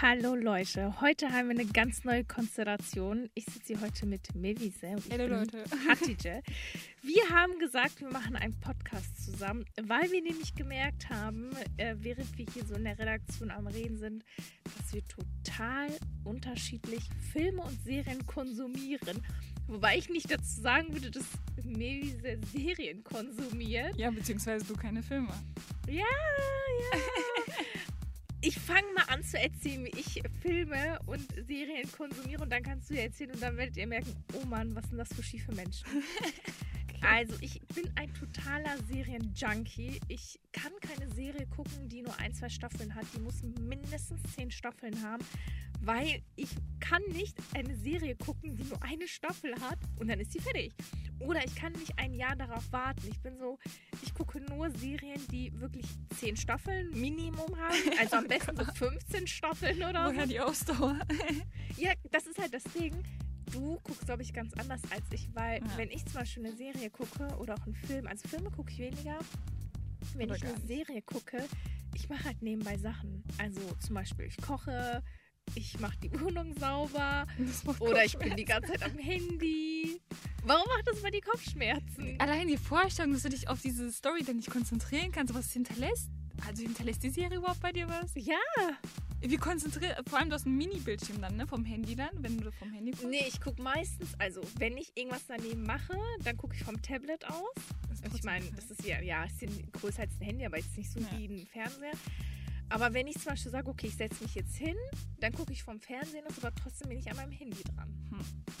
Hallo Leute, heute haben wir eine ganz neue Konstellation. Ich sitze hier heute mit Mevise und Hallo Leute. Hatice. Wir haben gesagt, wir machen einen Podcast zusammen, weil wir nämlich gemerkt haben, äh, während wir hier so in der Redaktion am Reden sind, dass wir total unterschiedlich Filme und Serien konsumieren. Wobei ich nicht dazu sagen würde, dass Mevise Serien konsumiert. Ja, beziehungsweise du keine Filme. Ja, ja. Ich fange mal an zu erzählen, wie ich Filme und Serien konsumiere und dann kannst du ja erzählen und dann werdet ihr merken, oh Mann, was sind das für schiefe Menschen. Also, ich bin ein totaler Serienjunkie. Ich kann keine Serie gucken, die nur ein, zwei Staffeln hat. Die muss mindestens zehn Staffeln haben, weil ich kann nicht eine Serie gucken, die nur eine Staffel hat und dann ist sie fertig. Oder ich kann nicht ein Jahr darauf warten. Ich bin so, ich gucke nur Serien, die wirklich zehn Staffeln Minimum haben. Also am besten so 15 Staffeln oder Woher so. die Ausdauer? Ja, das ist halt das Ding. Du guckst, glaube ich, ganz anders als ich, weil Ja. wenn ich zum Beispiel eine Serie gucke oder auch einen Film, also Filme gucke ich weniger, wenn Oder ich eine nicht. Serie gucke, ich mache halt nebenbei Sachen. Also zum Beispiel, ich koche, ich mache die Wohnung sauber oder ich bin die ganze Zeit am Handy. Warum macht das bei die Kopfschmerzen? Allein die Vorstellung, dass du dich auf diese Story dann nicht konzentrieren kannst, was hinterlässt. Also hinterlässt die Serie überhaupt bei dir was? Ja, Wie konzentriert, vor allem du hast ein Mini-Bildschirm dann, ne? Vom Handy dann, wenn du vom Handy guckst. nee, ich gucke meistens, also wenn ich irgendwas daneben mache, dann gucke ich vom Tablet aus. Das ist Ich meine, das ist ja, ja, ist größer als ein Handy, aber jetzt nicht so Ja. wie ein Fernseher. Aber wenn ich zum Beispiel sage, okay, ich setze mich jetzt hin, dann gucke ich vom Fernsehen aus, aber trotzdem bin ich an meinem Handy dran.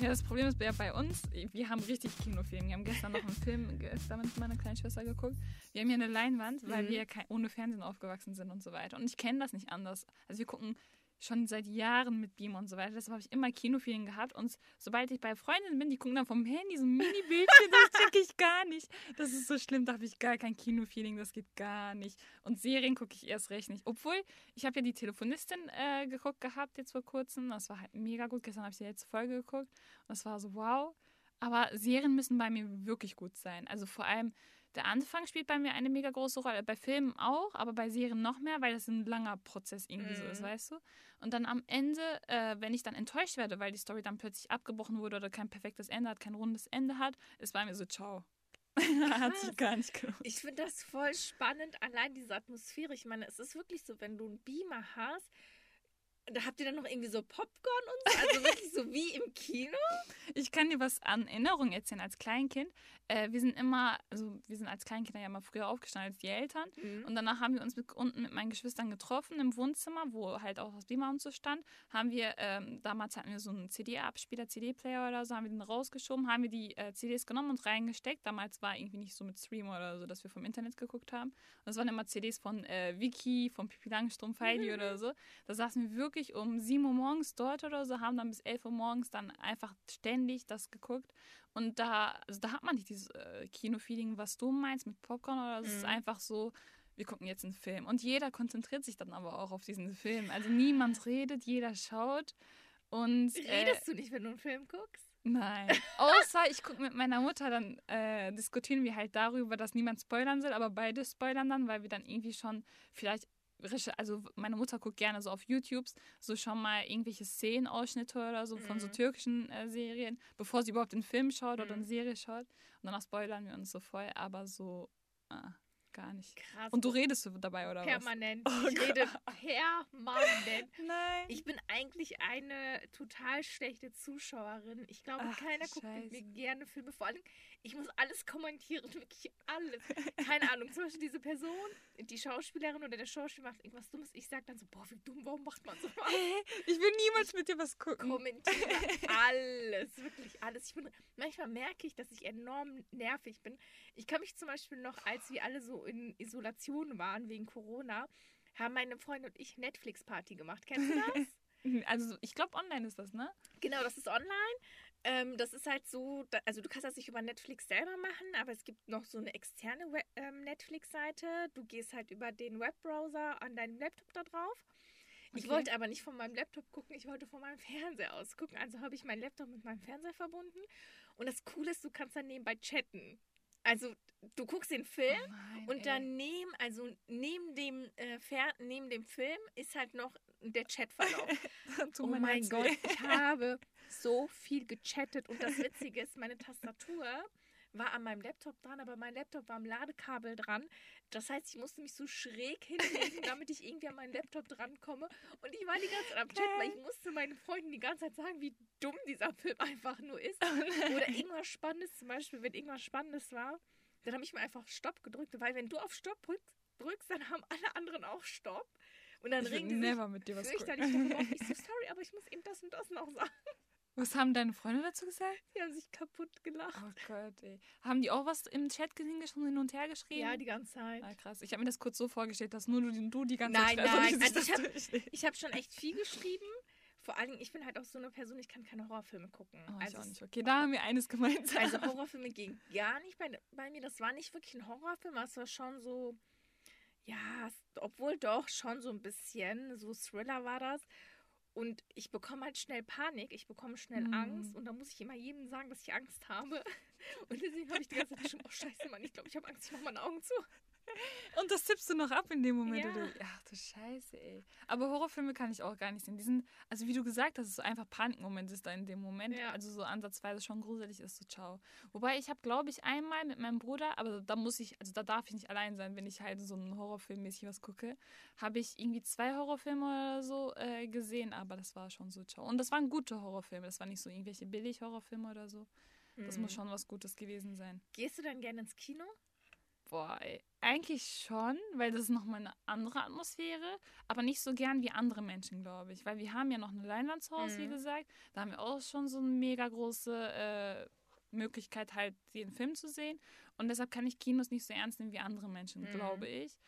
Ja, das Problem ist ja bei uns, wir haben richtig Kinofilm. Wir haben gestern noch einen Film gestern mit meiner kleinen Schwester geguckt. Wir haben hier eine Leinwand, weil Mhm. wir ohne Fernsehen aufgewachsen sind und so weiter. Und ich kenne das nicht anders. Also wir gucken schon seit Jahren mit Beam und so weiter. Deshalb habe ich immer Kinofilm gehabt. Und sobald ich bei Freundinnen bin, die gucken dann vom Handy so ein Mini-Bildchen, das check ich gar nicht. Das ist so schlimm, da habe ich gar kein Kinofeeling, das geht gar nicht. Und Serien gucke ich erst recht nicht. Obwohl, ich habe ja die Telefonistin äh, geguckt gehabt jetzt vor kurzem. Das war halt mega gut. Gestern habe ich die letzte Folge geguckt. Und das war so wow. Aber Serien müssen bei mir wirklich gut sein. Also vor allem der Anfang spielt bei mir eine mega große Rolle. Bei Filmen auch, aber bei Serien noch mehr, weil das ein langer Prozess irgendwie so ist, Mhm. weißt du? Und dann am Ende, äh, wenn ich dann enttäuscht werde, weil die Story dann plötzlich abgebrochen wurde oder kein perfektes Ende hat, kein rundes Ende hat, ist bei mir so, ciao. hat sich gar nicht gelohnt. Ich finde das voll spannend, allein diese Atmosphäre. Ich meine, es ist wirklich so, wenn du einen Beamer hast, da habt ihr dann noch irgendwie so Popcorn und so, also wirklich so wie im Kino. Ich kann dir was an Erinnerungen erzählen als Kleinkind. Äh, wir sind immer, also wir sind als Kleinkinder ja immer früher aufgestanden als die Eltern. Und danach haben wir uns mit, unten mit meinen Geschwistern getroffen im Wohnzimmer, wo halt auch das Beamer und so stand. Haben wir, ähm, damals hatten wir so einen CD-Abspieler, CD-Player oder so, haben wir den rausgeschoben, haben wir die äh, CDs genommen und reingesteckt. Damals war irgendwie nicht so mit Stream oder so, dass wir vom Internet geguckt haben. Und das waren immer CDs von äh, Vicky, von Pippi Langstrumpf, Heidi oder so. Da saßen wir wirklich um 7 Uhr morgens dort oder so, haben dann bis 11 Uhr morgens dann einfach ständig das geguckt. Und da, also da hat man nicht dieses äh, Kino-Feeling, was du meinst mit Popcorn oder so. Es ist Mhm. einfach so, wir gucken jetzt einen Film. Und jeder konzentriert sich dann aber auch auf diesen Film. Also niemand redet, jeder schaut. Und äh, Redest du nicht, wenn du einen Film guckst? Nein. Außer ich gucke mit meiner Mutter, dann äh, diskutieren wir halt darüber, dass niemand spoilern soll, aber beide spoilern dann, weil wir dann irgendwie schon vielleicht. Also meine Mutter guckt gerne so auf YouTubes so schon mal irgendwelche Szenenausschnitte oder so von so Mhm. türkischen äh, Serien, bevor sie überhaupt einen Film schaut oder Mhm. eine Serie schaut. Und danach spoilern wir uns so voll, aber so ah, gar nicht. Krass. Und du redest dabei oder was? permanent. Oh ich rede permanent. Nein. Ich bin eigentlich eine total schlechte Zuschauerin. Ich glaube, Ach, keiner guckt mit mir gerne Filme. Vor allem, ich muss alles kommentieren, wirklich alles. Keine Ahnung, zum Beispiel diese Person, die Schauspielerin oder der Schauspieler macht irgendwas Dummes. Ich sage dann so, boah, wie dumm, warum macht man so was? Ich will niemals mit dir was gucken. kommentiere alles, wirklich alles. Ich bin, manchmal merke ich, dass ich enorm nervig bin. Ich kann mich zum Beispiel noch, als wir alle so in Isolation waren wegen Corona, haben meine Freunde und ich Netflix-Party gemacht. Kennst du das? Also ich glaube online ist das, ne? genau, das ist online. Ähm, das ist halt so, also du kannst das nicht über Netflix selber machen, aber es gibt noch so eine externe ähm, Netflix-Seite. Du gehst halt über den Webbrowser an deinem Laptop da drauf. Ich Okay. wollte aber nicht von meinem Laptop gucken, ich wollte von meinem Fernseher aus gucken. Also habe ich meinen Laptop mit meinem Fernseher verbunden. Und das Coole ist, du kannst dann nebenbei chatten. Also du guckst den Film Oh nein, und ey. daneben, also neben dem, äh, Fer neben dem Film ist halt noch der Chatverlauf. oh mein, mein Gott, ich habe so viel gechattet und das Witzige ist, meine Tastatur war an meinem Laptop dran, aber mein Laptop war am Ladekabel dran. Das heißt, ich musste mich so schräg hinlegen, damit ich irgendwie an meinen Laptop drankomme. Und ich war die ganze Zeit am Chat, weil ich musste meinen Freunden die ganze Zeit sagen, wie dumm dieser Film einfach nur ist. Oder irgendwas Spannendes, zum Beispiel, wenn irgendwas Spannendes war, dann habe ich mir einfach Stopp gedrückt, weil wenn du auf Stopp drückst, drückst dann haben alle anderen auch Stopp. Und dann ich regen die never mit dir was fürchterlich darüber auf. Ich so, sorry, aber ich muss eben das und das noch sagen. Was haben deine Freunde dazu gesagt? Die haben sich kaputt gelacht. Oh Gott, ey. Haben die auch was im Chat hingeschrieben, hin und her geschrieben? Ja, die ganze Zeit. Ah, krass. Ich habe mir das kurz so vorgestellt, dass nur du, du die ganze nein, Zeit Nein, nein. Also ich habe hab schon echt viel geschrieben. Vor allen Dingen, ich bin halt auch so eine Person, ich kann keine Horrorfilme gucken. Oh, also auch nicht. Okay, da haben wir eines gemeinsam. Also Horrorfilme gingen gar nicht bei, bei mir. Das war nicht wirklich ein Horrorfilm, es war schon so, ja, obwohl doch schon so ein bisschen, so Thriller war das. Und ich bekomme halt schnell Panik, ich bekomme schnell mhm. Angst und da muss ich immer jedem sagen, dass ich Angst habe. Und deswegen habe ich die ganze Zeit schon, oh scheiße, Mann, ich glaube, ich habe Angst, ich mache meine Augen zu. Und das tippst du noch ab in dem Moment. Ja. Oder? Ach du Scheiße, ey. Aber Horrorfilme kann ich auch gar nicht sehen. Die sind, also wie du gesagt hast, so einfach Panikmoment ist da in dem Moment. Ja. Also so ansatzweise schon gruselig ist, so ciao. Wobei ich habe, glaube ich, einmal mit meinem Bruder, aber da muss ich, also da darf ich nicht allein sein, wenn ich halt so einen Horrorfilm mäßig was gucke, habe ich irgendwie zwei Horrorfilme oder so äh, gesehen, aber das war schon so ciao. Und das waren gute Horrorfilme, das waren nicht so irgendwelche Billig-Horrorfilme oder so. Das mhm. muss schon was Gutes gewesen sein. Gehst du dann gerne ins Kino? Boah, ey. eigentlich schon, weil das ist nochmal eine andere Atmosphäre, aber nicht so gern wie andere Menschen, glaube ich. Weil wir haben ja noch eine Leinwand zu Hause, mhm. wie gesagt. Da haben wir auch schon so eine mega große äh, Möglichkeit, halt den Film zu sehen. Und deshalb kann ich Kinos nicht so ernst nehmen wie andere Menschen, mhm. glaube ich.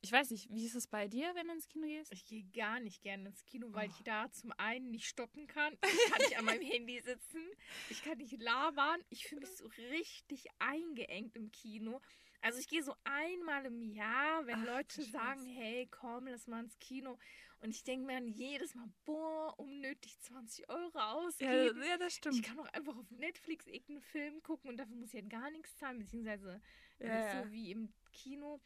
Ich weiß nicht, wie ist es bei dir, wenn du ins Kino gehst? Ich gehe gar nicht gerne ins Kino, weil oh. ich da zum einen nicht stoppen kann. Ich kann nicht an meinem Handy sitzen. Ich kann nicht labern. Ich fühle mich so richtig eingeengt im Kino. Also ich gehe so einmal im Jahr, wenn Ach, Leute sagen, hey, komm, lass mal ins Kino. Und ich denke mir dann jedes Mal, boah, unnötig 20 Euro ausgeben. Ja, ja, das stimmt. Ich kann auch einfach auf Netflix irgendeinen Film gucken und dafür muss ich halt gar nichts zahlen, beziehungsweise ja, nicht so wie im Kino.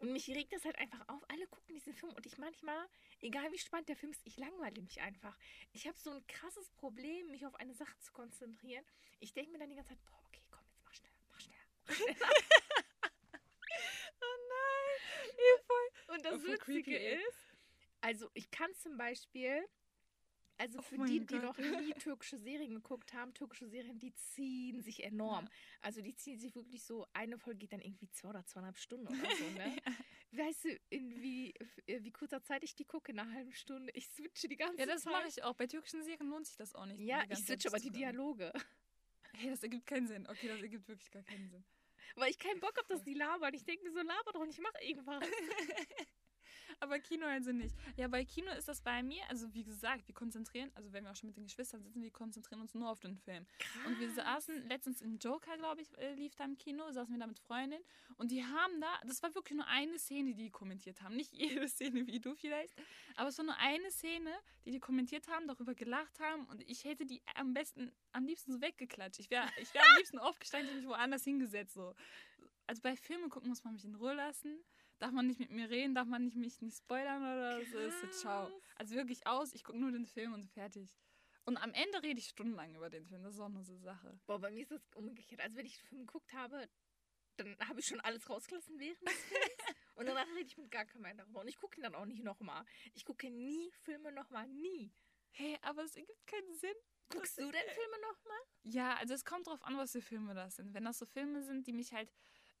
Und mich regt das halt einfach auf. Alle gucken diesen Film und ich manchmal, egal wie spannend der Film ist, ich langweile mich einfach. Ich habe so ein krasses Problem, mich auf eine Sache zu konzentrieren. Ich denke mir dann die ganze Zeit, boah, okay, komm, jetzt mach schneller, mach schneller. Mach schneller. Und das Witzige ist, also ich kann zum Beispiel, also oh für die, die noch nie türkische Serien geguckt haben, türkische Serien, die ziehen sich enorm. Ja. Also die ziehen sich wirklich so, eine Folge geht dann irgendwie zwei oder zweieinhalb Stunden oder so, ne? ja. Weißt du, in wie, äh, wie kurzer Zeit ich die gucke, in einer halben Stunde. Ich switche die ganze Zeit. Ja, das mache ich auch. Bei türkischen Serien lohnt sich das auch nicht. Ja, ich switche aber die Dialoge. Hey, das ergibt keinen Sinn. Okay, das ergibt wirklich gar keinen Sinn. Weil ich keinen Bock habe, dass die labern. Ich denke mir so, laber doch nicht, mach irgendwas. Aber Kino also nicht. Ja, bei Kino ist das bei mir, also wie gesagt, wir konzentrieren, also wenn wir auch schon mit den Geschwistern sitzen, wir konzentrieren uns nur auf den Film. Krass. Und wir saßen letztens im Joker, glaube ich, äh, lief da im Kino, saßen wir da mit Freundin und die haben da, das war wirklich nur eine Szene, die die kommentiert haben. Nicht jede Szene wie du vielleicht, aber es war nur eine Szene, die die kommentiert haben, darüber gelacht haben und ich hätte die am besten, am liebsten so weggeklatscht. Ich wäre ich wär am liebsten aufgestanden und mich woanders hingesetzt. So. Also bei Filmen gucken muss man mich in Ruhe lassen darf man nicht mit mir reden, darf man nicht mich nicht spoilern oder so. Ist so, ciao. Also wirklich aus, ich gucke nur den Film und fertig. Und am Ende rede ich stundenlang über den Film. Das ist auch nur so eine Sache. Boah, bei mir ist das umgekehrt. Also wenn ich den Film geguckt habe, dann habe ich schon alles rausgelassen während des Films. und danach rede ich mit gar keinem mehr darüber. Und ich gucke ihn dann auch nicht nochmal. Ich gucke nie Filme nochmal. Nie. Hey, aber es ergibt keinen Sinn. Guckst du denn Filme nochmal? Ja, also es kommt drauf an, was für Filme das sind. Wenn das so Filme sind, die mich halt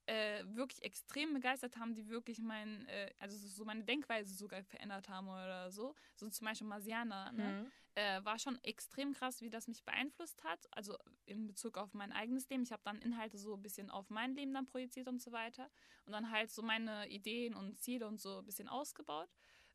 äh, wirklich extrem begeistert haben, die wirklich mein, äh, also so meine Denkweise sogar verändert haben oder so. So zum Beispiel Marsianer, ne? Mhm. Äh, war schon extrem krass, wie das mich beeinflusst hat. Also in Bezug auf mein eigenes Leben. Ich habe dann Inhalte so ein bisschen auf mein Leben dann projiziert und so weiter. Und dann halt so meine Ideen und Ziele und so ein bisschen ausgebaut.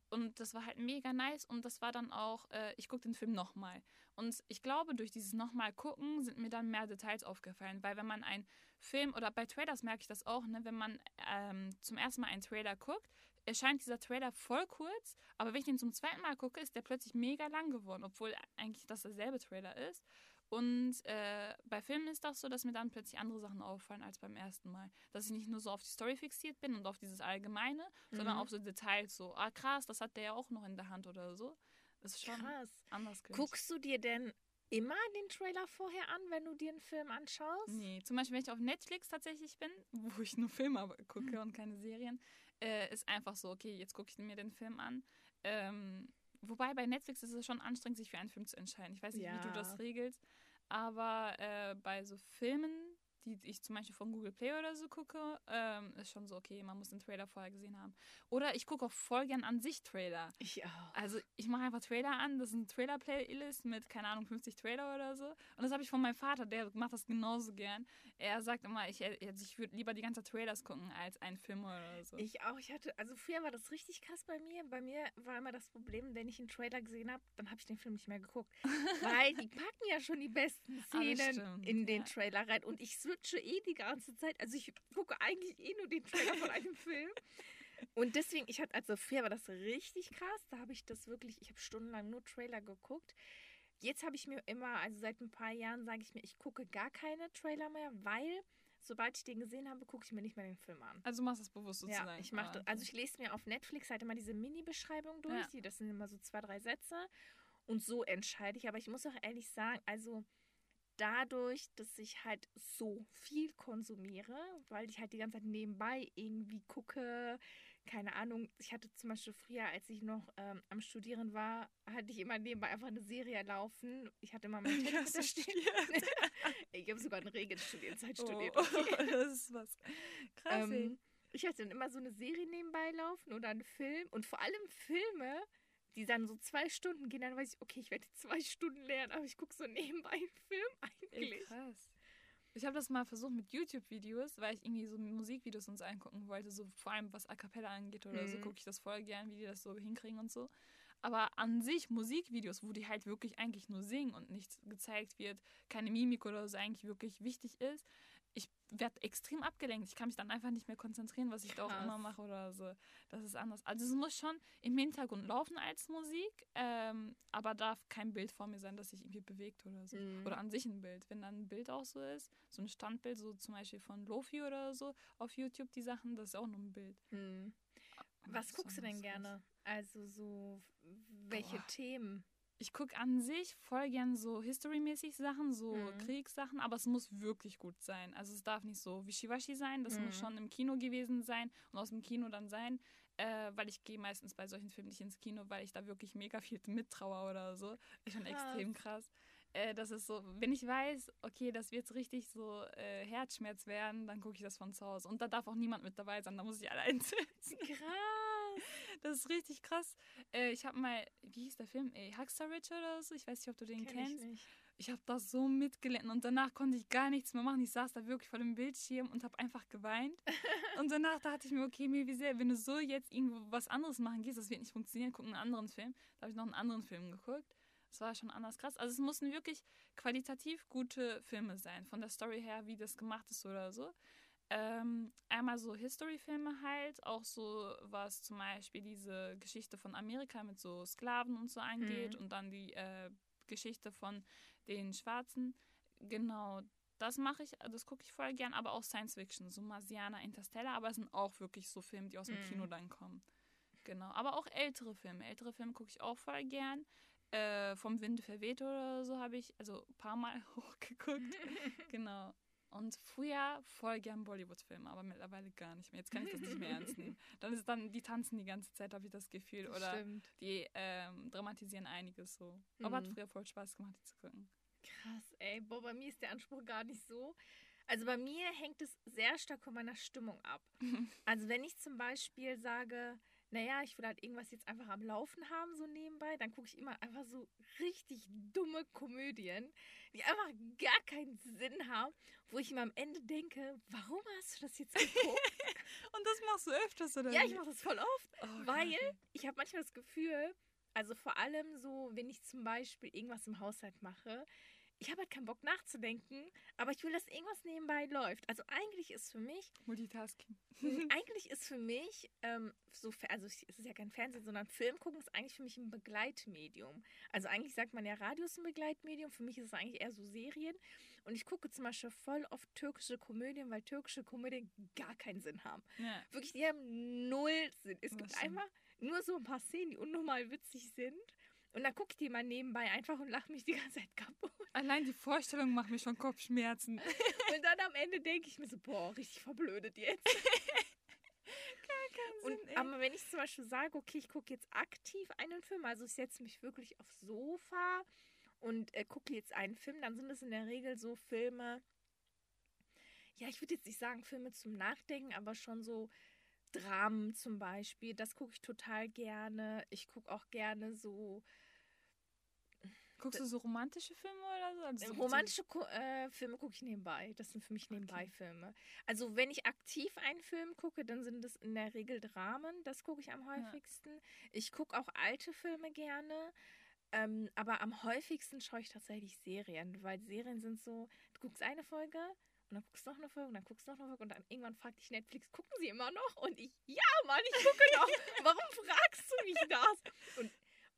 Und das war halt mega nice und das war dann auch, äh, ich gucke den Film nochmal. Und ich glaube, durch dieses nochmal gucken sind mir dann mehr Details aufgefallen, weil wenn man einen Film, oder bei Trailers merke ich das auch, ne, wenn man ähm, zum ersten Mal einen Trailer guckt, erscheint dieser Trailer voll kurz, aber wenn ich den zum zweiten Mal gucke, ist der plötzlich mega lang geworden, obwohl eigentlich das derselbe Trailer ist. Und äh, bei Filmen ist das so, dass mir dann plötzlich andere Sachen auffallen als beim ersten Mal. Dass ich nicht nur so auf die Story fixiert bin und auf dieses Allgemeine, mhm. sondern auf so Details, so, ah krass, das hat der ja auch noch in der Hand oder so. Das ist schon krass. anders. Guckst du dir denn immer den Trailer vorher an, wenn du dir einen Film anschaust? Nee, zum Beispiel, wenn ich auf Netflix tatsächlich bin, wo ich nur Filme gucke mhm. und keine Serien, äh, ist einfach so, okay, jetzt gucke ich mir den Film an. Ähm, Wobei bei Netflix ist es schon anstrengend, sich für einen Film zu entscheiden. Ich weiß nicht, ja. wie du das regelst. Aber äh, bei so Filmen die ich zum Beispiel von Google Play oder so gucke, ähm, ist schon so, okay, man muss den Trailer vorher gesehen haben. Oder ich gucke auch voll gern an sich Trailer. Ich auch. Also ich mache einfach Trailer an, das ist ein Trailer-Playlist mit, keine Ahnung, 50 Trailer oder so. Und das habe ich von meinem Vater, der macht das genauso gern. Er sagt immer, ich, ich würde lieber die ganze Trailers gucken als einen Film oder so. Ich auch. Ich hatte, also früher war das richtig krass bei mir. Bei mir war immer das Problem, wenn ich einen Trailer gesehen habe, dann habe ich den Film nicht mehr geguckt. Weil die packen ja schon die besten Szenen in den ja. Trailer rein. Und ich switche eh die ganze Zeit. Also ich gucke eigentlich eh nur den Trailer von einem Film. Und deswegen, ich hatte, also früher war das richtig krass. Da habe ich das wirklich, ich habe stundenlang nur Trailer geguckt. Jetzt habe ich mir immer, also seit ein paar Jahren sage ich mir, ich gucke gar keine Trailer mehr, weil sobald ich den gesehen habe, gucke ich mir nicht mehr den Film an. Also du machst das bewusst sozusagen. Ja, ich mache das. Also ich lese mir auf Netflix halt immer diese Mini-Beschreibung durch. Ja. Die, das sind immer so zwei, drei Sätze. Und so entscheide ich. Aber ich muss auch ehrlich sagen, also dadurch, dass ich halt so viel konsumiere, weil ich halt die ganze Zeit nebenbei irgendwie gucke, keine Ahnung, ich hatte zum Beispiel früher, als ich noch ähm, am Studieren war, hatte ich immer nebenbei einfach eine Serie laufen. Ich hatte immer mein Telefon stehen. ich habe sogar eine Regelstudienzeit oh, studiert. Okay. das ist was. Krass. Ähm, ich hatte dann immer so eine Serie nebenbei laufen oder einen Film und vor allem Filme, die dann so zwei Stunden gehen, dann weiß ich, okay, ich werde zwei Stunden lernen, aber ich gucke so nebenbei einen Film eigentlich. Ey, krass. Ich habe das mal versucht mit YouTube-Videos, weil ich irgendwie so Musikvideos uns angucken wollte, so vor allem was A Cappella angeht oder mhm. so, gucke ich das voll gern, wie die das so hinkriegen und so. Aber an sich Musikvideos, wo die halt wirklich eigentlich nur singen und nichts gezeigt wird, keine Mimik oder so eigentlich wirklich wichtig ist, werde extrem abgelenkt. Ich kann mich dann einfach nicht mehr konzentrieren, was ich Krass. da auch immer mache oder so. Das ist anders. Also es muss schon im Hintergrund laufen als Musik, ähm, aber darf kein Bild vor mir sein, das sich irgendwie bewegt oder so. Mhm. Oder an sich ein Bild. Wenn dann ein Bild auch so ist, so ein Standbild, so zum Beispiel von Lofi oder so auf YouTube, die Sachen, das ist auch nur ein Bild. Mhm. Was guckst du denn gerne? Also so welche Boah. Themen? Ich gucke an sich voll gern so history-mäßig Sachen, so mhm. Kriegssachen, aber es muss wirklich gut sein. Also es darf nicht so wischiwaschi sein, das mhm. muss schon im Kino gewesen sein und aus dem Kino dann sein, äh, weil ich gehe meistens bei solchen Filmen nicht ins Kino, weil ich da wirklich mega viel mittraue oder so. Ist schon extrem krass. Äh, das ist so, wenn ich weiß, okay, das wird richtig so äh, Herzschmerz werden, dann gucke ich das von zu Hause. Und da darf auch niemand mit dabei sein, da muss ich allein sitzen. Krass. Das ist richtig krass. Äh, ich habe mal, wie hieß der Film? Ey, Huckster Rich oder so? Ich weiß nicht, ob du den Kenn kennst. Ich, ich habe das so mitgelitten und danach konnte ich gar nichts mehr machen. Ich saß da wirklich vor dem Bildschirm und habe einfach geweint. und danach dachte ich mir, okay, mir wie sehr, wenn du so jetzt irgendwo was anderes machen gehst, das wird nicht funktionieren, guck einen anderen Film. Da habe ich noch einen anderen Film geguckt. Das war schon anders krass. Also es mussten wirklich qualitativ gute Filme sein, von der Story her, wie das gemacht ist oder so. Ähm, einmal so History-Filme halt, auch so was zum Beispiel diese Geschichte von Amerika mit so Sklaven und so angeht mhm. und dann die äh, Geschichte von den Schwarzen. Genau, das mache ich, das gucke ich voll gern, aber auch Science Fiction, so Marsianer, Interstellar, aber es sind auch wirklich so Filme, die aus dem mhm. Kino dann kommen. Genau, aber auch ältere Filme. Ältere Filme gucke ich auch voll gern. Äh, vom Wind verweht oder so habe ich also ein paar Mal hochgeguckt. genau. Und früher voll gern Bollywood-Filme, aber mittlerweile gar nicht mehr. Jetzt kann ich das nicht mehr ernst nehmen. Dann ist dann, die tanzen die ganze Zeit, habe ich das Gefühl. Oder Stimmt. die ähm, dramatisieren einiges so. Aber mhm. hat früher voll Spaß gemacht, die zu gucken. Krass, ey. Boah, bei mir ist der Anspruch gar nicht so. Also bei mir hängt es sehr stark von meiner Stimmung ab. also wenn ich zum Beispiel sage, naja, ich will halt irgendwas jetzt einfach am Laufen haben, so nebenbei, dann gucke ich immer einfach so richtig dumme Komödien, die einfach gar keinen Sinn haben, wo ich mir am Ende denke, warum hast du das jetzt geguckt? Und das machst du öfters, oder? Ja, ich mache das voll oft, oh, weil ich habe manchmal das Gefühl, also vor allem so, wenn ich zum Beispiel irgendwas im Haushalt mache, ich habe halt keinen Bock nachzudenken, aber ich will, dass irgendwas nebenbei läuft. Also eigentlich ist für mich. Multitasking. eigentlich ist für mich, ähm, so, also es ist ja kein Fernsehen, sondern Film gucken ist eigentlich für mich ein Begleitmedium. Also eigentlich sagt man ja, Radio ist ein Begleitmedium. Für mich ist es eigentlich eher so Serien. Und ich gucke zum Beispiel voll oft türkische Komödien, weil türkische Komödien gar keinen Sinn haben. Ja. Wirklich, die haben null Sinn. Es Das gibt einfach nur so ein paar Szenen, die unnormal witzig sind. Und dann gucke ich die mal nebenbei einfach und lache mich die ganze Zeit kaputt. Allein die Vorstellung macht mir schon Kopfschmerzen. Und dann am Ende denke ich mir so, boah, richtig verblödet jetzt. Und, Sinn, ey. aber wenn ich zum Beispiel sage, okay, ich gucke jetzt aktiv einen Film, also ich setze mich wirklich aufs Sofa und äh, gucke jetzt einen Film, dann sind es in der Regel so Filme, ja, ich würde jetzt nicht sagen Filme zum Nachdenken, aber schon so Dramen zum Beispiel, das gucke ich total gerne. Ich gucke auch gerne so Guckst du so romantische Filme oder so? Also so Romantische äh, Filme gucke ich nebenbei. Das sind für mich nebenbei Filme. Also wenn ich aktiv einen Film gucke, dann sind es in der Regel Dramen. Das gucke ich am häufigsten. Ich gucke auch alte Filme gerne. Ähm, aber am häufigsten schaue ich tatsächlich Serien, weil Serien sind so, du guckst eine Folge und dann guckst du noch eine Folge und dann guckst du noch eine Folge und dann irgendwann fragt dich Netflix, gucken sie immer noch? Und ich, ja Mann, ich gucke noch. Warum fragst du mich das? Und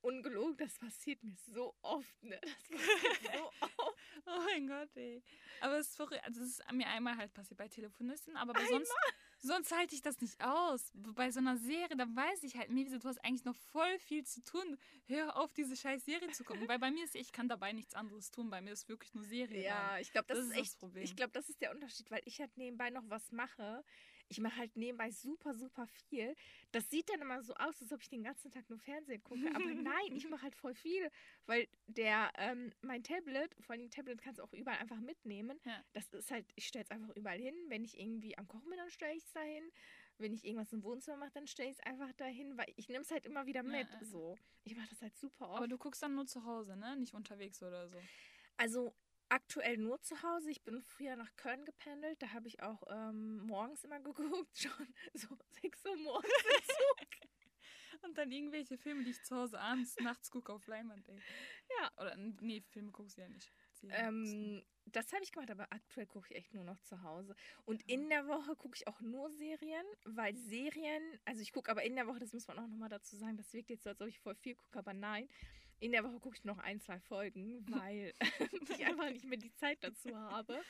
ungelogen, das passiert mir so oft, ne? Das passiert so oft. Oh mein Gott, ey. Aber es ist verrückt. Also, es ist mir einmal halt passiert bei Telefonisten, aber bei sonst, sonst halte ich das nicht aus. Bei so einer Serie, da weiß ich halt, Mevise, du hast eigentlich noch voll viel zu tun. Hör auf, diese scheiß Serie zu gucken. Weil bei mir ist, ich kann dabei nichts anderes tun. Bei mir ist wirklich nur Serie. Ja, ich glaube, das, Das ist ist das echt, Problem. ich glaube, das ist der Unterschied, weil ich halt nebenbei noch was mache. Ich mache halt nebenbei super, super viel. Das sieht dann immer so aus, als ob ich den ganzen Tag nur Fernsehen gucke. Aber nein, ich mache halt voll viel, weil der, ähm, mein Tablet, vor allem Tablet kannst du auch überall einfach mitnehmen. Ja. Das ist halt, ich stelle es einfach überall hin. Wenn ich irgendwie am Kochen bin, dann stelle ich es dahin. Wenn ich irgendwas im Wohnzimmer mache, dann stelle ich es einfach dahin, weil ich nehme es halt immer wieder mit. ja, ja. So. Ich mache das halt super oft. Aber du guckst dann nur zu Hause, ne? Nicht unterwegs oder so. Also aktuell nur zu Hause. Ich bin früher nach Köln gependelt. Da habe ich auch ähm, morgens immer geguckt. Schon so 6 Uhr morgens im Zug. Und dann irgendwelche Filme, die ich zu Hause abends, nachts gucke auf Leinwand, ey. Ja. Oder, nee, Filme guckst du ja nicht. Ähm, das habe ich gemacht, aber aktuell gucke ich echt nur noch zu Hause. Und in der Woche gucke ich auch nur Serien, weil Serien, also ich gucke aber in der Woche, das muss man auch nochmal dazu sagen, das wirkt jetzt so, als ob ich voll viel gucke, aber nein. In der Woche gucke ich noch ein, zwei Folgen, weil ich einfach nicht mehr die Zeit dazu habe.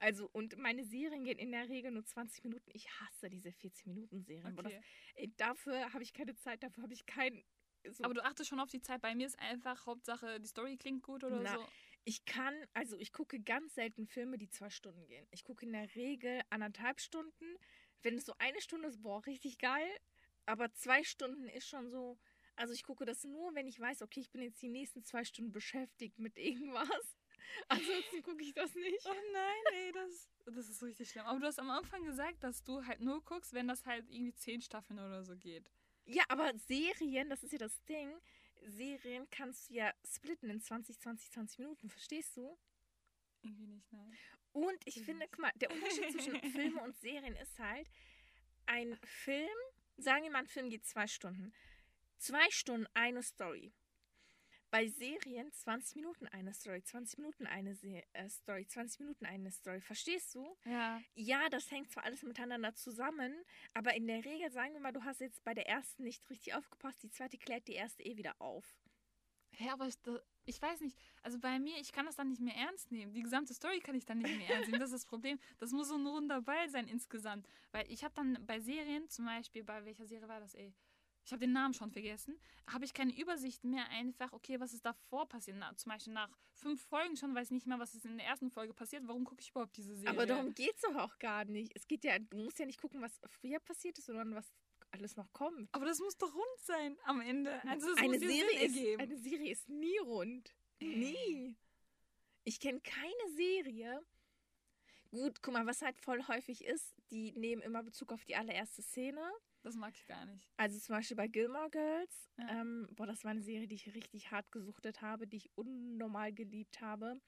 Also, und meine Serien gehen in der Regel nur 20 Minuten. Ich hasse diese 40-Minuten-Serien. Boah, das- Okay. Ey, Dafür habe ich keine Zeit, dafür habe ich kein. So, Aber du achtest schon auf die Zeit. Bei mir ist einfach Hauptsache, die Story klingt gut oder Na, so. ich kann, also ich gucke ganz selten Filme, die zwei Stunden gehen. Ich gucke in der Regel anderthalb Stunden. Wenn es so eine Stunde ist, boah, richtig geil. Aber zwei Stunden ist schon so. Also ich gucke das nur, wenn ich weiß, okay, ich bin jetzt die nächsten zwei Stunden beschäftigt mit irgendwas. Ansonsten gucke ich das nicht. Oh nein, ey, das, das ist richtig schlimm. Aber du hast am Anfang gesagt, dass du halt nur guckst, wenn das halt irgendwie zehn Staffeln oder so geht. Ja, aber Serien, das ist ja das Ding. Serien kannst du ja splitten in 20, 20, 20 Minuten, verstehst du? Irgendwie nicht, nein. Und ich finde, guck mal, der Unterschied zwischen Filmen und Serien ist halt, ein Film, sagen wir mal, ein Film geht zwei Stunden. Zwei Stunden eine Story. Bei Serien 20 Minuten eine Story, 20 Minuten eine Se äh, Story, 20 Minuten eine Story. Verstehst du? Ja. Ja, das hängt zwar alles miteinander zusammen, aber in der Regel, sagen wir mal, du hast jetzt bei der ersten nicht richtig aufgepasst, die zweite klärt die erste eh wieder auf. Hä, aber ich, ich weiß nicht. Also bei mir, ich kann das dann nicht mehr ernst nehmen. Die gesamte Story kann ich dann nicht mehr ernst nehmen. Das ist das Problem. Das muss so ein runder Ball sein insgesamt. Weil ich habe dann bei Serien, zum Beispiel, bei welcher Serie war das, ey? Ich habe den Namen schon vergessen. Habe ich keine Übersicht mehr einfach, okay, was ist davor passiert? Na, zum Beispiel nach fünf Folgen schon weiß ich nicht mehr, was ist in der ersten Folge passiert. Warum gucke ich überhaupt diese Serie? Aber darum geht es doch auch gar nicht. Es geht ja, du musst ja nicht gucken, was früher passiert ist, sondern was alles noch kommt. Aber das muss doch rund sein am Ende. Also eine, Serie ist, eine Serie ist nie rund. Nie. Ich kenne keine Serie. Gut, guck mal, was halt voll häufig ist, die nehmen immer Bezug auf die allererste Szene. Das mag ich gar nicht. Also zum Beispiel bei Gilmore Girls. Ja. Ähm, boah, das war eine Serie, die ich richtig hart gesuchtet habe, die ich unnormal geliebt habe.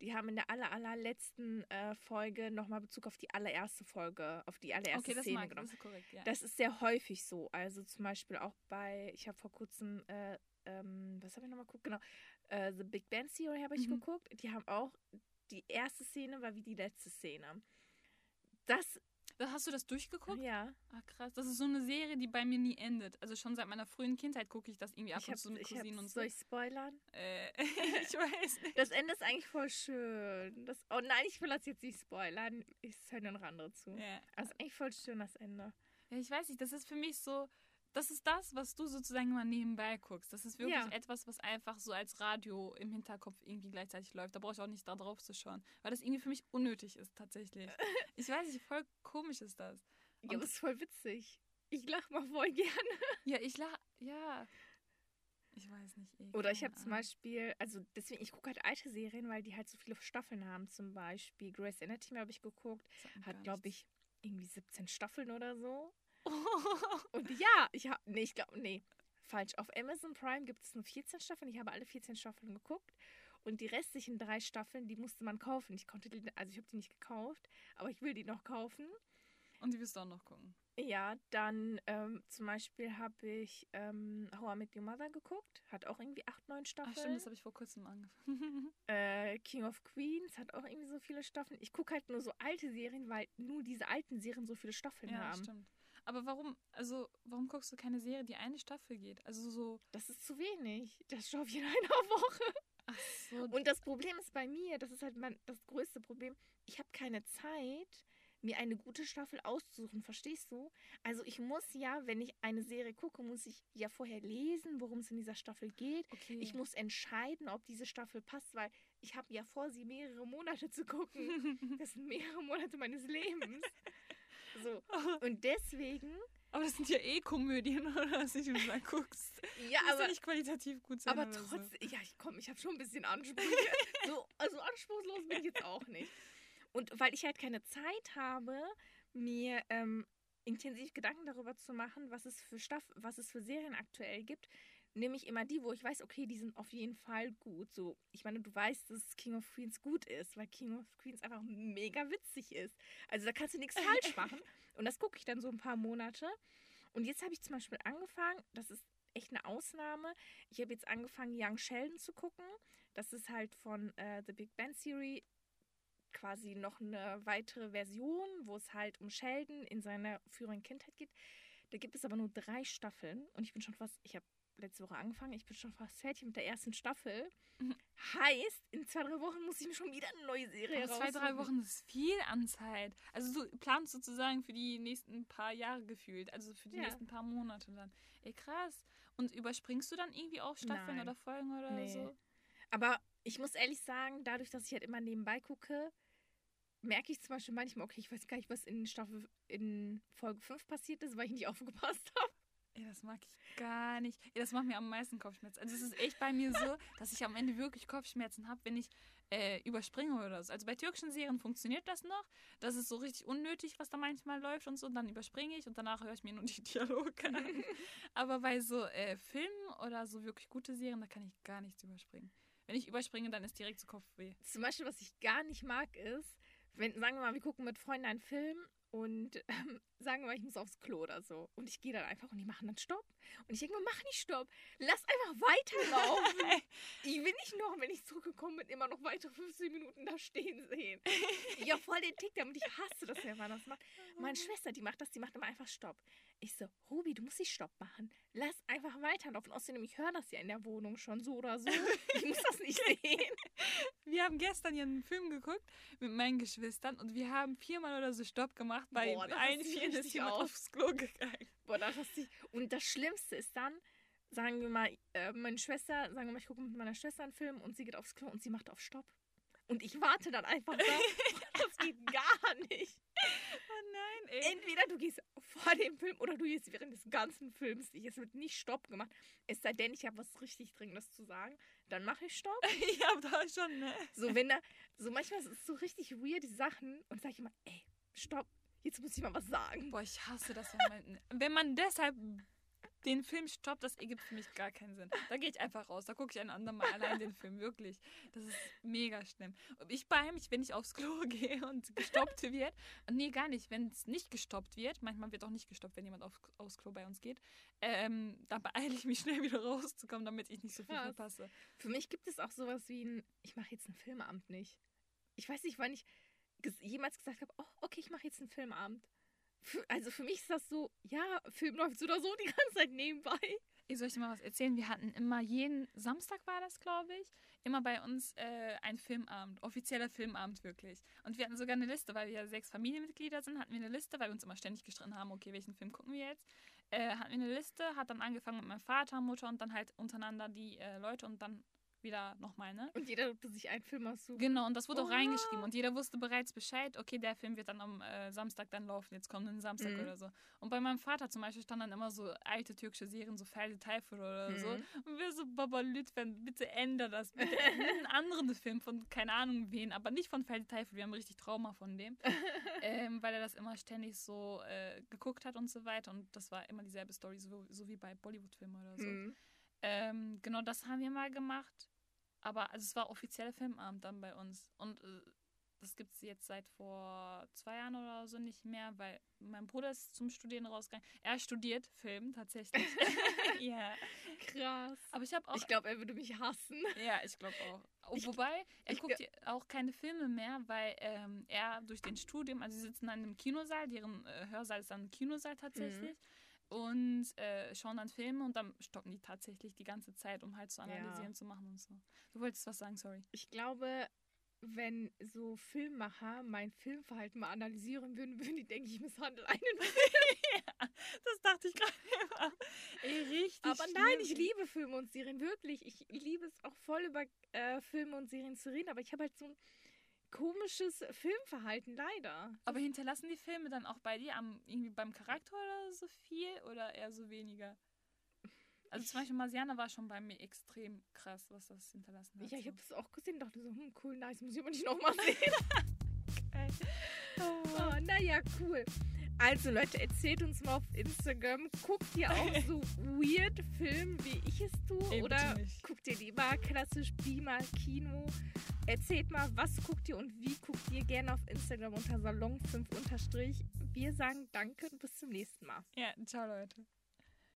Die haben in der aller, allerletzten äh, Folge nochmal Bezug auf die allererste Folge, auf die allererste Okay, das Szene mag genommen. Das ist korrekt, ja. Das ist sehr häufig so. Also zum Beispiel auch bei, ich habe vor kurzem, äh, ähm, was habe ich nochmal geguckt? Genau. äh, The Big Bang Theory habe ich Mhm. geguckt. Die haben auch, die erste Szene war wie die letzte Szene. Das, Da hast du das durchgeguckt? ja, Ah, krass. Das ist so eine Serie, die bei mir nie endet. Also schon seit meiner frühen Kindheit gucke ich das irgendwie ab ich und zu mit ich Cousinen und so. soll ich spoilern? Äh, ich weiß nicht. Das Ende ist eigentlich voll schön. Das, oh nein, ich will das jetzt nicht spoilern. Ich höre noch andere zu. Ja. Das ist eigentlich voll schön, das Ende. ja, ich weiß nicht. Das ist für mich so, das ist das, was du sozusagen immer nebenbei guckst. Das ist wirklich Ja. etwas, was einfach so als Radio im Hinterkopf irgendwie gleichzeitig läuft. Da brauche ich auch nicht da drauf zu schauen, weil das irgendwie für mich unnötig ist tatsächlich. Ich weiß nicht, voll komisch ist das. Ja, Und- aber es ist voll witzig. Ich lache mal voll gerne. Ja, ich lach, ja. Ich weiß nicht. ey, Oder ich habe zum. Beispiel, also deswegen, ich gucke halt alte Serien, weil die halt so viele Staffeln haben. Zum Beispiel Grey's Anatomy habe ich geguckt. Hat, glaube ich, irgendwie 17 Staffeln oder so. Und ja, ich habe, nee, ich glaube, nee, falsch. Auf Amazon Prime gibt es nur 14 Staffeln. Ich habe alle 14 Staffeln geguckt. Und die restlichen drei Staffeln, die musste man kaufen. Ich konnte die, also ich habe die nicht gekauft, aber ich will die noch kaufen. Und die wirst du auch noch gucken. Ja, dann ähm, zum Beispiel habe ich ähm, How I Met Your Mother geguckt. Hat auch irgendwie 8, 9 Ach Staffeln. stimmt, das habe ich vor kurzem angefangen. äh, King of Queens hat auch irgendwie so viele Staffeln. Ich gucke halt nur so alte Serien, weil nur diese alten Serien so viele Staffeln ja, haben. stimmt. Aber warum, also, warum guckst du keine Serie, die eine Staffel geht? Also so, Das ist zu wenig. Das schaffe ich in einer Woche. ach so, Und das Problem ist bei mir, das ist halt mein, das größte Problem, ich habe keine Zeit, mir eine gute Staffel auszusuchen, verstehst du? Also ich muss ja, wenn ich eine Serie gucke, muss ich ja vorher lesen, worum es in dieser Staffel geht. okay. Ich muss entscheiden, ob diese Staffel passt, weil ich habe ja vor, sie mehrere Monate zu gucken. Das sind mehrere Monate meines Lebens. So. Und deswegen, aber das sind ja eh Komödien, oder? Was ich da guckst. ja, ja aber, nicht qualitativ gut sein. aber oder so. trotzdem, ja, ich komm, ich habe schon ein bisschen Ansprüche. so, also anspruchslos bin ich jetzt auch nicht. Und weil ich halt keine Zeit habe, mir ähm, intensiv Gedanken darüber zu machen, was es für Staff, was es für Serien aktuell gibt, nehme ich immer die, wo ich weiß, okay, die sind auf jeden Fall gut. So, ich meine, du weißt, dass King of Queens gut ist, weil King of Queens einfach mega witzig ist. Also da kannst du nichts falsch machen. Und das gucke ich dann so ein paar Monate. Und jetzt habe ich zum Beispiel angefangen, das ist echt eine Ausnahme. Ich habe jetzt angefangen, Young Sheldon zu gucken. Das ist halt von äh, The Big Bang Theory quasi noch eine weitere Version, wo es halt um Sheldon in seiner früheren Kindheit geht. Da gibt es aber nur drei Staffeln und ich bin schon fast, ich habe letzte Woche angefangen, ich bin schon fast fertig mit der ersten Staffel. Mhm. Heißt, in zwei, drei Wochen muss ich mir schon wieder eine neue Serie Aber zwei, drei. Wochen ist viel an Zeit. Also du planst sozusagen für die nächsten paar Jahre gefühlt. Also für die Ja. nächsten paar Monate dann. Ey, krass. Und überspringst du dann irgendwie auch Staffeln Nein. oder Folgen oder Nee. so? Aber ich muss ehrlich sagen, dadurch, dass ich halt immer nebenbei gucke, merke ich zum Beispiel manchmal, okay, ich weiß gar nicht, was in Staffel in Folge 5 passiert ist, weil ich nicht aufgepasst habe. Ey, das mag ich gar nicht. Ey, das macht mir am meisten Kopfschmerzen. Also es ist echt bei mir so, dass ich am Ende wirklich Kopfschmerzen habe, wenn ich äh, überspringe oder so. Also bei türkischen Serien funktioniert das noch. Das ist so richtig unnötig, was da manchmal läuft und so. Dann überspringe ich und danach höre ich mir nur die Dialoge an. Aber bei so äh, Filmen oder so wirklich gute Serien, da kann ich gar nichts überspringen. Wenn ich überspringe, dann ist direkt so Kopfweh. Zum Beispiel, was ich gar nicht mag, ist, wenn, sagen wir mal, wir gucken mit Freunden einen Film und ähm, sagen wir mal, ich muss aufs Klo oder so. Und ich gehe dann einfach und die machen dann Stopp. Und ich denke mir, mach nicht Stopp. Lass einfach weiterlaufen. ich will nicht noch, wenn ich zurückgekommen bin, immer noch weitere 15 Minuten da stehen sehen. Ich habe voll den Tick damit. Ich hasse das, wenn man das macht. Meine Schwester, die macht das, die macht immer einfach Stopp. Ich so, Ruby, du musst nicht Stopp machen. Lass einfach weiterlaufen. Außerdem, ich höre das ja in der Wohnung schon so oder so. Ich muss das nicht sehen. Wir haben gestern ja einen Film geguckt mit meinen Geschwistern und wir haben viermal oder so Stopp gemacht. Bei Boah, allen ist jemand aus. aufs Klo gegangen. Boah, das ist die. Und das Schlimmste ist dann, sagen wir mal, äh, meine Schwester, sagen wir mal, ich gucke mit meiner Schwester einen Film und sie geht aufs Klo und sie macht auf Stopp. Und ich warte dann einfach da. das geht gar nicht. Oh nein, ey. Entweder du gehst vor dem Film oder du gehst während des ganzen Films. Es wird nicht Stopp gemacht. Es sei denn, ich habe was richtig Dringendes zu sagen. Dann mache ich Stopp. Ich hab da schon, ne? So, wenn da, so manchmal ist es so richtig weird, die Sachen. Und sage ich immer, ey, Stopp, jetzt muss ich mal was sagen. Boah, ich hasse das, wenn man, wenn man deshalb den Film Stopp, das ergibt für mich gar keinen Sinn. Da gehe ich einfach raus, da gucke ich ein andermal allein den Film, wirklich. Das ist mega schlimm. Ich beeile mich, wenn ich aufs Klo gehe und gestoppt wird. Nee, gar nicht, wenn es nicht gestoppt wird. Manchmal wird auch nicht gestoppt, wenn jemand auf, aufs Klo bei uns geht. Ähm, da beeile ich mich schnell wieder rauszukommen, damit ich nicht so viel Krass. verpasse. Für mich gibt es auch sowas wie ein, ich mache jetzt einen Filmabend nicht. Ich weiß nicht, wann ich jemals gesagt habe, oh, okay, ich mache jetzt einen Filmabend. Also für mich ist das so, ja, Film läuft so oder so die ganze Zeit nebenbei. Ich soll ich dir mal was erzählen? Wir hatten immer jeden Samstag war das, glaube ich, immer bei uns äh, ein Filmabend, offizieller Filmabend wirklich. Und wir hatten sogar eine Liste, weil wir ja sechs Familienmitglieder sind, hatten wir eine Liste, weil wir uns immer ständig gestritten haben, okay, welchen Film gucken wir jetzt? Äh, hatten wir eine Liste, hat dann angefangen mit meinem Vater, Mutter und dann halt untereinander die äh, Leute und dann wieder nochmal, ne? Und jeder durfte sich einen Film aussuchen. Genau, und das wurde auch Oha. reingeschrieben und jeder wusste bereits Bescheid, okay, der Film wird dann am äh, Samstag dann laufen, jetzt kommenden Samstag Mhm. oder so. Und bei meinem Vater zum Beispiel stand dann immer so alte türkische Serien, so Felde Tayfur oder so. Mhm. Und wir so, Baba Lütfen, bitte änder das. Bitte einen anderen Film von keine Ahnung wen, aber nicht von Felde Tayfur, wir haben richtig Trauma von dem. ähm, weil er das immer ständig so äh, geguckt hat und so weiter. Und das war immer dieselbe Story, so, so wie bei Bollywood-Filmen oder so. Hm. Ähm, genau, das haben wir mal gemacht. Aber also es war offizieller Filmabend dann bei uns. Und äh, das gibt es jetzt seit vor zwei Jahren oder so nicht mehr, weil mein Bruder ist zum Studieren rausgegangen. Er studiert Film tatsächlich. ja. Krass. Aber ich habe auch. Ich glaube, er würde mich hassen. ja, ich glaube auch. Ich- Wobei, er guckt auch keine Filme mehr, weil ähm, er durch den Studium, also sie sitzen dann im Kinosaal, deren äh, Hörsaal ist dann ein Kinosaal tatsächlich. Und äh, schauen dann Filme und dann stoppen die tatsächlich die ganze Zeit, um halt zu Ja. analysieren, zu machen und so. Du wolltest was sagen, sorry. Ich glaube, wenn so Filmmacher mein Filmverhalten mal analysieren würden, würden die denken, ich misshandle einen. Das dachte ich gerade immer. Ey, richtig. Aber nein, schlimm. ich liebe Filme und Serien, wirklich. Ich liebe es auch voll über äh, Filme und Serien zu reden, aber ich habe halt so ein komisches Filmverhalten, leider. Aber hinterlassen die Filme dann auch bei dir am, irgendwie beim Charakter oder so viel oder eher so weniger? Also zum Beispiel Marsiana war schon bei mir extrem krass, was das hinterlassen hat. Ja, ich habe das auch gesehen, dachte so, hm, cool, nice, muss ich aber nicht nochmal sehen. Geil. Oh, Oh, naja, cool. Also Leute, erzählt uns mal auf Instagram, guckt ihr auch so weird Filme, wie ich es tue? Bitte oder nicht. guckt ihr lieber klassisch Beamer, Kino? Erzählt mal, was guckt ihr und wie guckt ihr gerne auf Instagram unter Salon5 unterstrich. Wir sagen danke und bis zum nächsten Mal. Ja, ciao Leute.